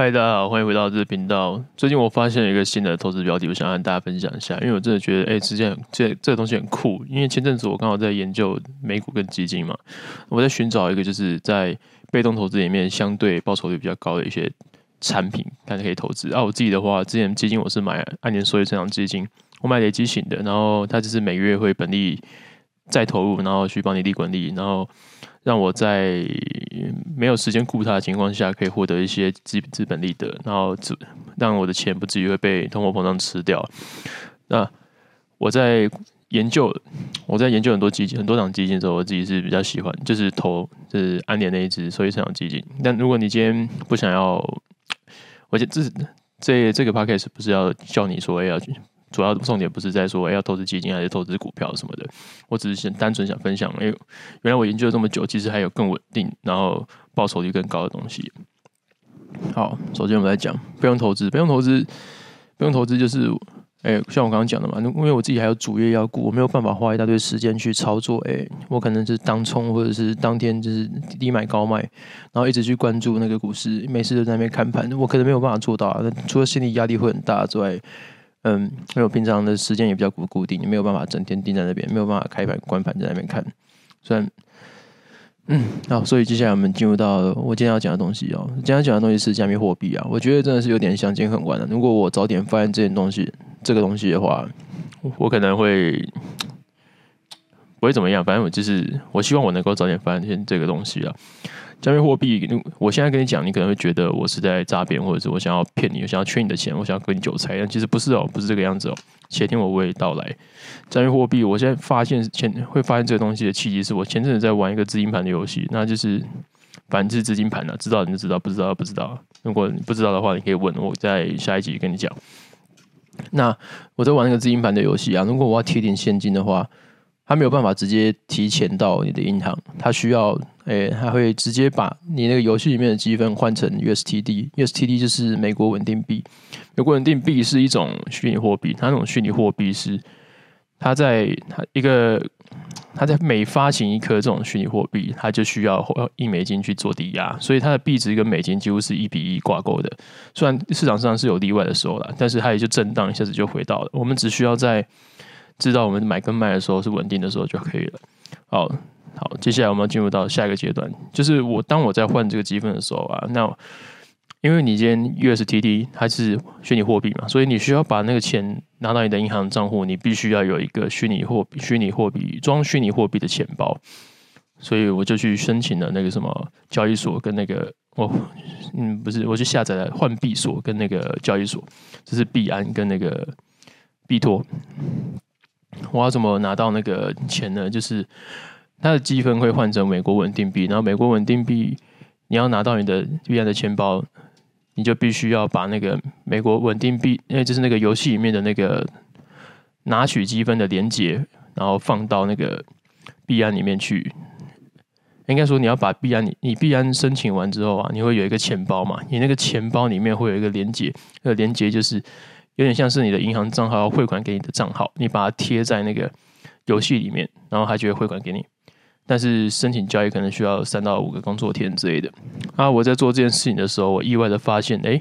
嗨，大家好，欢迎回到这个频道。最近我发现了一个新的投资标的，我想跟大家分享一下，因为我真的觉得，哎，之前这这个东西很酷。因为前阵子我刚好在研究美股跟基金嘛，我在寻找一个就是在被动投资里面相对报酬率比较高的一些产品，看可以投资。啊，我自己的话，之前基金我是买按年收益增长基金，我买累积型的，然后它就是每个月会本利再投入，然后去帮你利滚利，然后。让我在没有时间顾它的情况下，可以获得一些资资本利得，然后让我的钱不至于会被通货膨胀吃掉。那我在研究，我在研究很多基金，很多档基金的时候，我自己是比较喜欢，就是投就是安联那一只收益成长基金。但如果你今天不想要，我觉这这这个 podcast 不是要叫你说要去。主要重点不是在说，哎，要投资基金还是投资股票什么的，我只是想单纯想分享，哎，原来我研究了这么久，其实还有更稳定，然后报酬率更高的东西。好，首先我们来讲被动投资，被动投资，被动投资就是，哎，像我刚刚讲的嘛，因为我自己还有主业要顾，我没有办法花一大堆时间去操作，哎，我可能就是当冲或者是当天就是低买高卖，然后一直去关注那个股市，每次都在那边看盘，我可能没有办法做到啊，除了心理压力会很大之外。嗯，因为我平常的时间也比较不固定，你没有办法整天盯在那边，没有办法开盘关盘在那边看。虽然，嗯，好，所以接下来我们进入到我今天要讲的东西哦。今天要讲的东西是加密货币啊，我觉得真的是有点相见恨晚了。如果我早点发现这件东西，这个东西的话，我可能会不会怎么样。反正我就是，我希望我能够早点发现这个东西啊。加密货币，我现在跟你讲，你可能会觉得我是在诈骗，或者是我想要骗你，我想要圈你的钱，我想要割你韭菜，但其实不是哦，不是这个样子哦。且听我娓娓道来。加密货币，我现在发现前会发现这个东西的契机，是我前阵子在玩一个资金盘的游戏，那就是反制资金盘的，知道你就知道，不知道不知道。如果你不知道的话，你可以问我，在下一集跟你讲。那我在玩那个资金盘的游戏啊，如果我要提点现金的话。他没有办法直接提前到你的银行，他需要，诶，他会直接把你那个游戏里面的积分换成 USTD，USTD 就是美国稳定币。美国稳定币是一种虚拟货币，它那种虚拟货币是，它在它一个，它在每发行一颗这种虚拟货币，它就需要一美金去做抵押，所以它的币值跟美金几乎是一比一挂钩的。虽然市场上是有例外的时候啦，但是它也就震荡一下子就回到了。我们只需要在知道我们买跟卖的时候是稳定的时候就可以了。好，好，接下来我们要进入到下一个阶段，就是我当我在换这个积分的时候啊，那因为你今天 USTD 它是虚拟货币嘛，所以你需要把那个钱拿到你的银行账户，你必须要有一个虚拟货币、虚拟货币装虚拟货币的钱包。所以我就去申请了那个什么交易所跟那个哦，嗯，不是，我去下载了换币所跟那个交易所，这是币安跟那个币托。我要怎么拿到那个钱呢？就是它的积分会换成美国稳定币，然后美国稳定币你要拿到你的币安的钱包，你就必须要把那个美国稳定币，因为就是那个游戏里面的那个拿取积分的连接，然后放到那个币安里面去。应该说你要把币安你你币安申请完之后啊，你会有一个钱包嘛？你那个钱包里面会有一个连接，那个连接就是。有点像是你的银行账号要汇款给你的账号，你把它贴在那个游戏里面，然后它就会汇款给你。但是申请交易可能需要三到五个工作天之类的。啊，我在做这件事情的时候，我意外的发现，哎，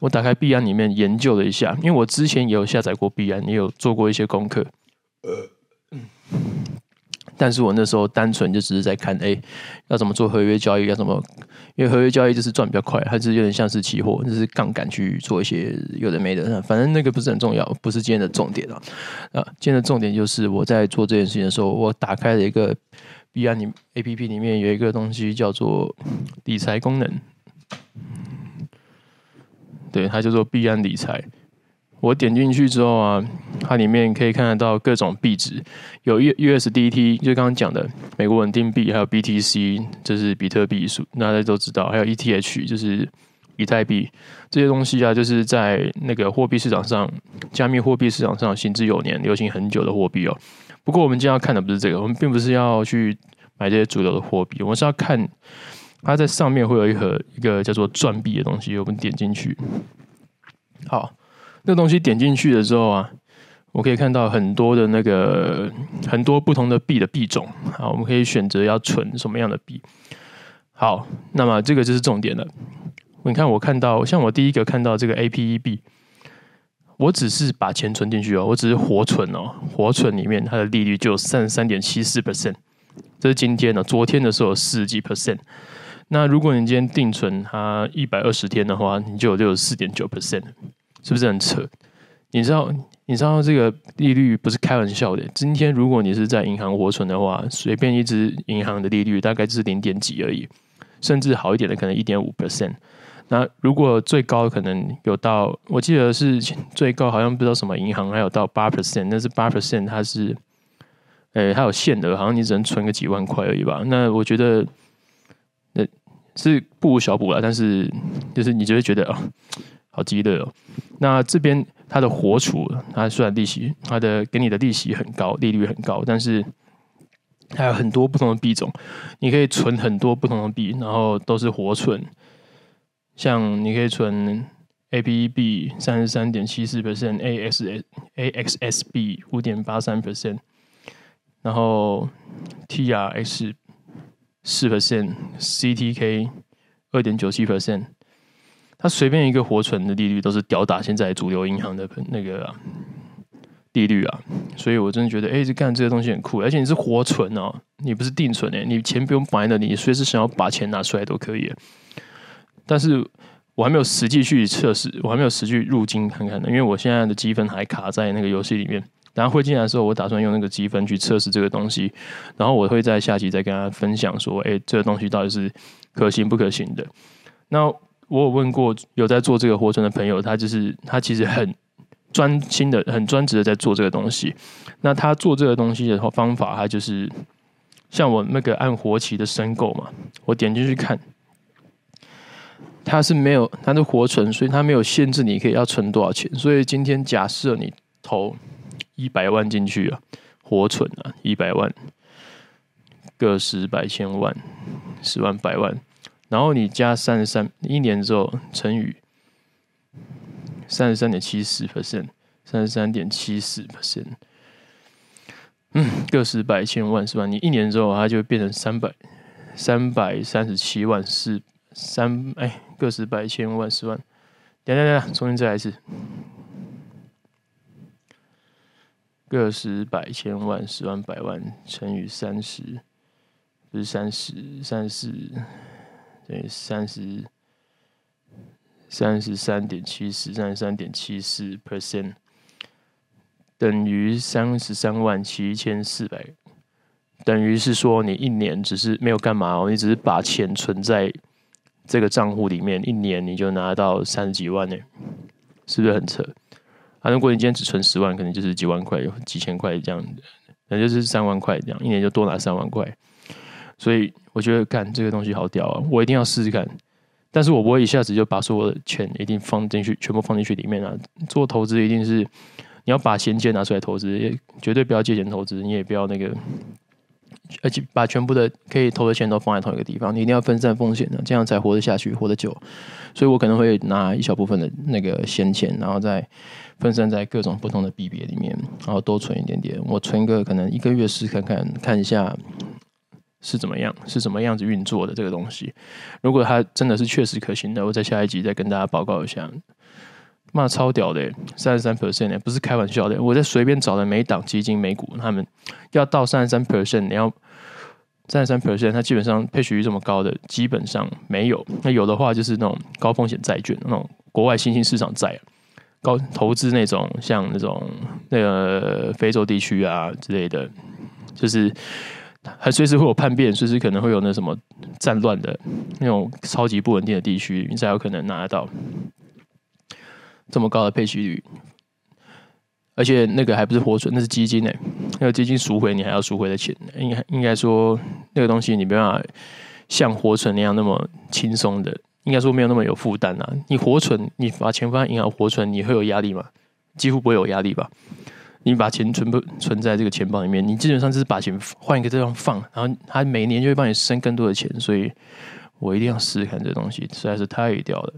我打开币安里面研究了一下，因为我之前也有下载过币安，也有做过一些功课。但是我那时候单纯就只是在看，哎，要怎么做合约交易，要怎么，因为合约交易就是赚比较快，还是有点像是期货，就是杠杆去做一些有的没的，反正那个不是很重要，不是今天的重点啊。啊，今天的重点就是我在做这件事情的时候，我打开了一个币安里 APP 里面有一个东西叫做理财功能，对，它叫做币安理财。我点进去之后啊，它里面可以看得到各种币值，有 USDT，就刚刚讲的美国稳定币，还有 BTC，就是比特币数，大家都知道，还有 ETH，就是以太币这些东西啊，就是在那个货币市场上，加密货币市场上行之有年、流行很久的货币哦。不过我们今天要看的不是这个，我们并不是要去买这些主流的货币，我们是要看它在上面会有一盒一个叫做钻币的东西，我们点进去，好。那东西点进去的时候啊，我可以看到很多的那个很多不同的币的币种，好，我们可以选择要存什么样的币。好，那么这个就是重点了。你看我看到，像我第一个看到这个 APEB，我只是把钱存进去哦，我只是活存哦，活存里面它的利率就有三十三点七四 percent，这是今天的，昨天的时候四十几 percent。那如果你今天定存它一百二十天的话，你就有六十四点九 percent，是不是很扯？你知道？你知道这个利率不是开玩笑的。今天如果你是在银行活存的话，随便一支银行的利率大概就是零点几而已，甚至好一点的可能一点五 percent。那如果最高可能有到，我记得是最高好像不知道什么银行还有到八 percent，但是八 percent 它是，诶，它有限额，好像你只能存个几万块而已吧。那我觉得，那是不无小补了，但是就是你就会觉得啊，好激烈哦。那这边。它的活储，它虽然利息，它的给你的利息很高，利率很高，但是还有很多不同的币种，你可以存很多不同的币，然后都是活存。像你可以存 A P B 三十三点七四 percent，AXS AXSB 五点八三 percent，然后 TRX 四 percent，CTK 二点九七 percent。它随便一个活存的利率都是吊打现在主流银行的那个、利率啊，所以我真的觉得，哎，这干这个东西很酷，而且你是活存哦，你不是定存诶，你钱不用摆那里，你随时想要把钱拿出来都可以。但是我还没有实际去测试，我还没有实际入金看看呢，因为我现在的积分还卡在那个游戏里面。等下会进来的时候，我打算用那个积分去测试这个东西，然后我会在下期再跟大家分享说，哎，这个东西到底是可行不可行的。那。我有问过有在做这个活存的朋友，他就是他其实很专心的、很专职的在做这个东西。那他做这个东西的方法，他就是像我那个按活期的申购嘛，我点进去看，他是没有他的活存，所以他没有限制你可以要存多少钱。所以今天假设你投一百万进去啊，活存啊，一百万个十百千万十万百万。然后你加三十三，一年之后乘以三十三点七四 percent，三十三点七四 percent，嗯，个十百千万是吧？你一年之后它就变成三百三百三十七万四三哎，个十百千万十万，等等等，重新再来一次，个十百千万十万百万乘以三十，不是三十三十。对，三十三十三点七四，三十三点七四 percent 等于三十三万七千四百，等于是说你一年只是没有干嘛哦，你只是把钱存在这个账户里面，一年你就拿到三十几万呢，是不是很扯？啊，如果你今天只存十万，可能就是几万块，几千块这样的，那就是三万块这样，一年就多拿三万块。所以我觉得干这个东西好屌啊！我一定要试试看，但是我不会一下子就把所有的钱一定放进去，全部放进去里面啊！做投资一定是你要把闲钱拿出来投资，也绝对不要借钱投资，你也不要那个，而且把全部的可以投的钱都放在同一个地方，你一定要分散风险的，这样才活得下去，活得久。所以我可能会拿一小部分的那个闲钱，然后再分散在各种不同的币别里面，然后多存一点点。我存个可能一个月试看看，看一下。是怎么样？是什么样子运作的这个东西？如果它真的是确实可行的，我在下一集再跟大家报告一下。妈超屌的，三十三 percent 不是开玩笑的。我在随便找的每档基金、美股，他们要到三十三 percent，你要三十三 percent，它基本上配息率这么高的，基本上没有。那有的话就是那种高风险债券，那种国外新兴市场债，高投资那种，像那种那个非洲地区啊之类的，就是。还随时会有叛变，随时可能会有那什么战乱的那种超级不稳定的地区，你才有可能拿得到这么高的配息率。而且那个还不是活存，那是基金呢。那个基金赎回你还要赎回的钱，应该应该说那个东西你没办法像活存那样那么轻松的，应该说没有那么有负担啊。你活存，你把钱放在银行活存，你会有压力吗？几乎不会有压力吧。你把钱存不存在这个钱包里面，你基本上就是把钱换一个地方放，然后它每年就会帮你生更多的钱，所以我一定要试试看这东西，实在是太屌了。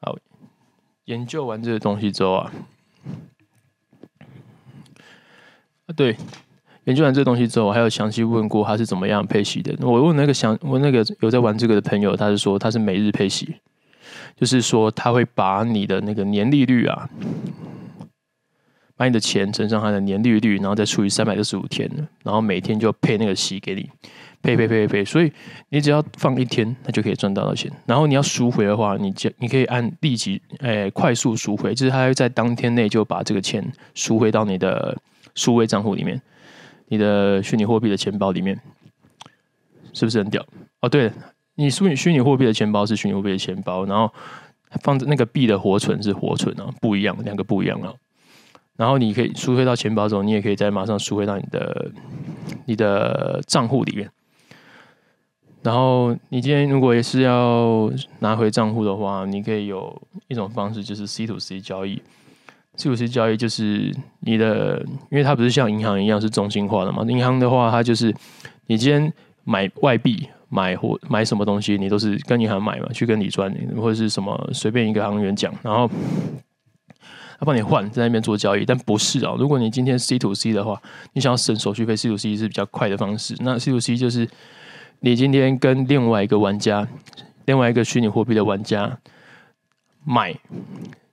好，研究完这个东西之后啊，啊对，研究完这东西之后，我还有详细问过他是怎么样配息的。我问那个想我那个有在玩这个的朋友，他是说他是每日配息，就是说他会把你的那个年利率啊，把你的钱乘上它的年利率，然后再除以三百六十五天，然后每天就配那个息给你，配配配配配。所以你只要放一天，他就可以赚到的钱。然后你要赎回的话，你就你可以按立即诶、快速赎回，就是他会在当天内就把这个钱赎回到你的数位账户里面。你的虚拟货币的钱包里面是不是很屌？哦，对，你虚拟虚拟货币的钱包是虚拟货币的钱包，然后放在那个币的活存是活存啊，不一样，两个不一样啊。然后你可以赎回到钱包中，你也可以再马上赎回到你的你的账户里面。然后你今天如果也是要拿回账户的话，你可以有一种方式，就是 C to C 交易。C to C 交易就是你的，因为它不是像银行一样是中心化的嘛。银行的话，它就是你今天买外币、买或买什么东西，你都是跟银行买嘛，去跟理专或者是什么随便一个行员讲，然后他帮你换，在那边做交易。但不是啊，如果你今天 C to C 的话，你想要省手续费，C to C 是比较快的方式。那 C to C 就是你今天跟另外一个玩家，另外一个虚拟货币的玩家买。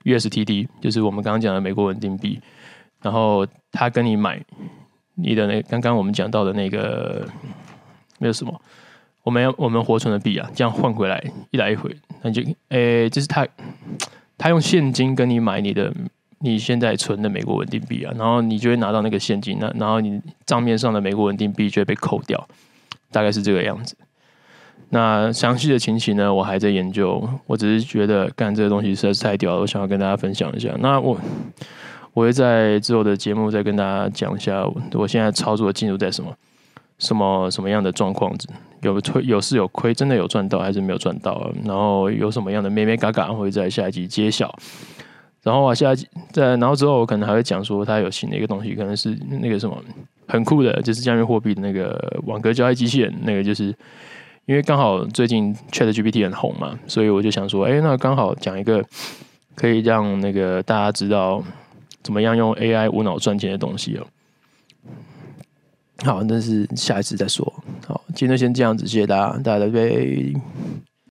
USTD 就是我们刚刚讲的美国稳定币，然后他跟你买你的那刚刚我们讲到的那个那个什么，我们要我们活存的币啊，这样换回来一来一回，那就诶、就是他他用现金跟你买你的你现在存的美国稳定币啊，然后你就会拿到那个现金，那然后你账面上的美国稳定币就会被扣掉，大概是这个样子。那详细的情形呢，我还在研究。我只是觉得干这个东西实在是太屌了，我想要跟大家分享一下。那我我会在之后的节目再跟大家讲一下，我现在操作的进度在什么什么什么样的状况，有亏有是有亏，真的有赚到还是没有赚到？然后有什么样的咩咩嘎嘎，会在下一集揭晓。然后啊，下一集在然后之后，我可能还会讲说，它有新的一个东西，可能是那个什么很酷的，就是加密货币的那个网格交易机器人，那个就是。因为刚好最近 ChatGPT 很红嘛，所以我就想说，哎，那刚好讲一个可以让那个大家知道怎么样用 AI 无脑赚钱的东西哦。好，那是下一次再说。好，今天先这样子，谢谢大家，大家拜拜。